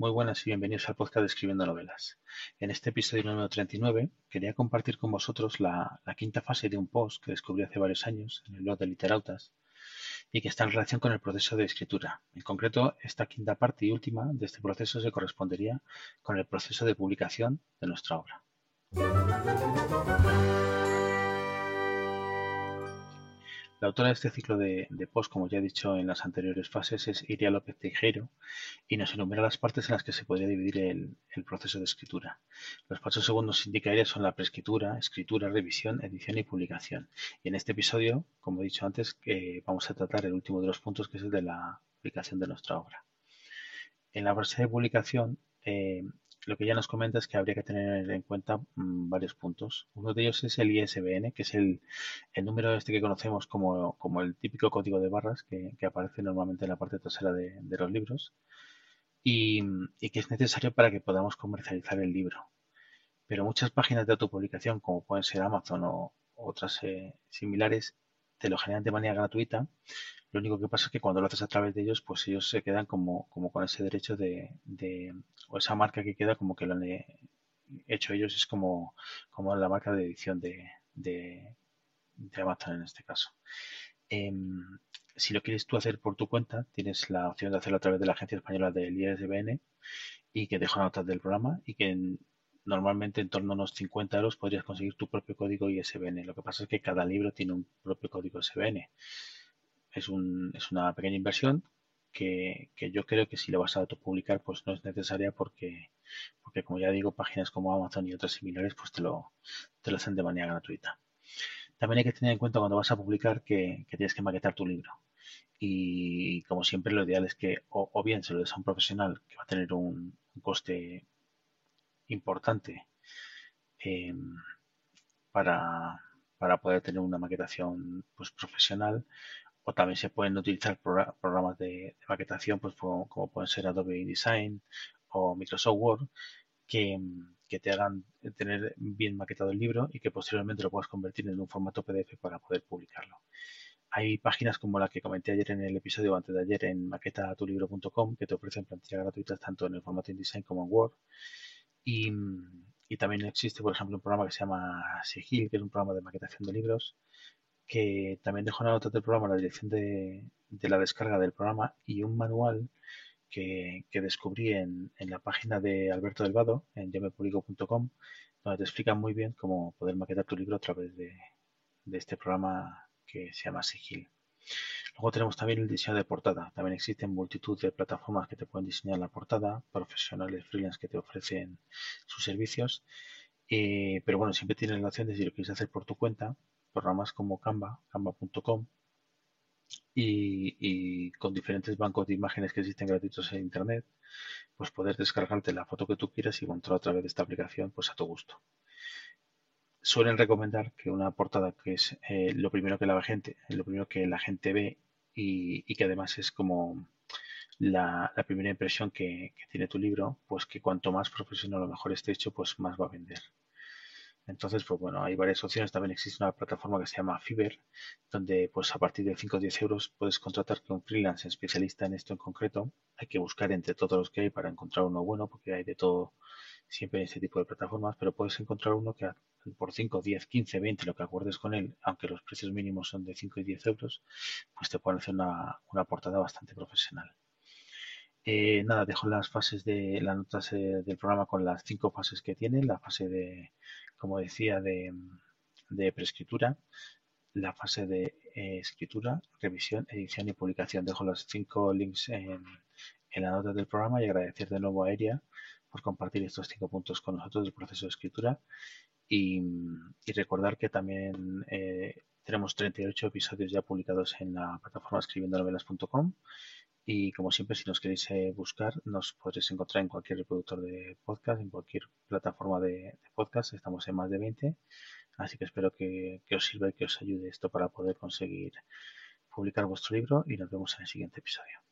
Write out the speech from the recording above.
Muy buenas y bienvenidos al podcast de Escribiendo Novelas. En este episodio número 39 quería compartir con vosotros la, quinta fase de un post que descubrí hace varios años en el blog de Literautas y que está en relación con el proceso de escritura. En concreto, esta quinta parte y última de este proceso se correspondería con el proceso de publicación de nuestra obra. La autora de este ciclo de, post, como ya he dicho en las anteriores fases, es Iria López Tejero y nos enumera las partes en las que se podría dividir el, proceso de escritura. Los pasos segundos indica ella son la preescritura, escritura, revisión, edición y publicación. Y en este episodio, como he dicho antes, vamos a tratar el último de los puntos, que es el de la publicación de nuestra obra. En la fase de publicación, eh, lo que ya nos comenta es que habría que tener en cuenta mm, varios puntos. Uno de ellos es el ISBN, que es el, número este que conocemos como, el típico código de barras que, aparece normalmente en la parte trasera de, los libros y, que es necesario para que podamos comercializar el libro. Pero muchas páginas de autopublicación, como pueden ser Amazon o otras eh, similares, te lo generan de manera gratuita lo único que pasa es que cuando lo haces a través de ellos, pues ellos se quedan como, con ese derecho de, o esa marca que queda como que lo han hecho ellos, es como, como la marca de edición de, de, Amazon en este caso. Em, si lo quieres tú hacer por tu cuenta, tienes la opción de hacerlo a través de la Agencia Española del ISBN y que dejo notas del programa y que normalmente en torno a unos 50 euros podrías conseguir tu propio código ISBN. Lo que pasa es que cada libro tiene un propio código ISBN es, un, es una pequeña inversión que, yo creo que si lo vas a autopublicar pues no es necesaria porque, porque como ya digo, páginas como Amazon y otras similares pues te lo, te lo hacen de manera gratuita. También hay que tener en cuenta cuando vas a publicar que, tienes que maquetar tu libro. Y como siempre lo ideal es que o, bien se lo des a un profesional que va a tener un, coste importante em, para, para poder tener una maquetación pues, profesional también se pueden utilizar programas de, maquetación pues como, pueden ser Adobe InDesign o Microsoft Word que, te hagan tener bien maquetado el libro y que posteriormente lo puedas convertir en un formato PDF para poder publicarlo. Hay páginas como la que comenté ayer en el episodio antes de ayer en maquetatulibro.com que te ofrecen plantillas gratuitas tanto en el formato InDesign como en Word. Y, también existe, por ejemplo, un programa que se llama Sigil, que es un programa de maquetación de libros, que también dejo una nota del programa la dirección de, la descarga del programa y un manual que, descubrí en, la página de Alberto Delvado, en yomepublico.com, donde te explica muy bien cómo poder maquetar tu libro a través de, este programa que se llama Sigil. Luego tenemos también el diseño de portada. También existen multitud de plataformas que te pueden diseñar la portada, profesionales freelance que te ofrecen sus servicios. Eh, pero bueno, siempre tienes la opción de si lo quieres hacer por tu cuenta, programas como Canva, canva.com y, con diferentes bancos de imágenes que existen gratuitos en Internet, pues poder descargarte la foto que tú quieras y montar a través de esta aplicación pues a tu gusto. Suelen recomendar que una portada que es eh, lo primero que la gente, lo primero que la gente ve y, que además es como la, primera impresión que, que, tiene tu libro, pues que cuanto más profesional o mejor esté hecho, pues más va a vender. Entonces, pues bueno, hay varias opciones. También existe una plataforma que se llama Fiverr, donde pues a partir de 5 o 10 euros puedes contratar con un freelance especialista en esto en concreto. Hay que buscar entre todos los que hay para encontrar uno bueno, porque hay de todo siempre en este tipo de plataformas, pero puedes encontrar uno que por 5, 10, 15, 20, lo que acuerdes con él, aunque los precios mínimos son de 5 y 10 euros, pues te pueden hacer una, una portada bastante profesional. Eh, nada, dejo las fases de las notas eh, del programa con las cinco fases que tiene. La fase de, como decía, de, de preescritura, la fase de eh, escritura, revisión, edición y publicación. Dejo los cinco links en, la nota del programa y agradecer de nuevo a Eria por compartir estos cinco puntos con nosotros del proceso de escritura. Y, y recordar que también tenemos 38 episodios ya publicados en la plataforma escribiendonovelas.com y como siempre, si nos queréis eh, buscar, nos podréis encontrar en cualquier reproductor de podcast, en cualquier plataforma de, podcast. Estamos en más de 20. Así que espero que, que os sirva y que os ayude esto para poder conseguir publicar vuestro libro y nos vemos en el siguiente episodio.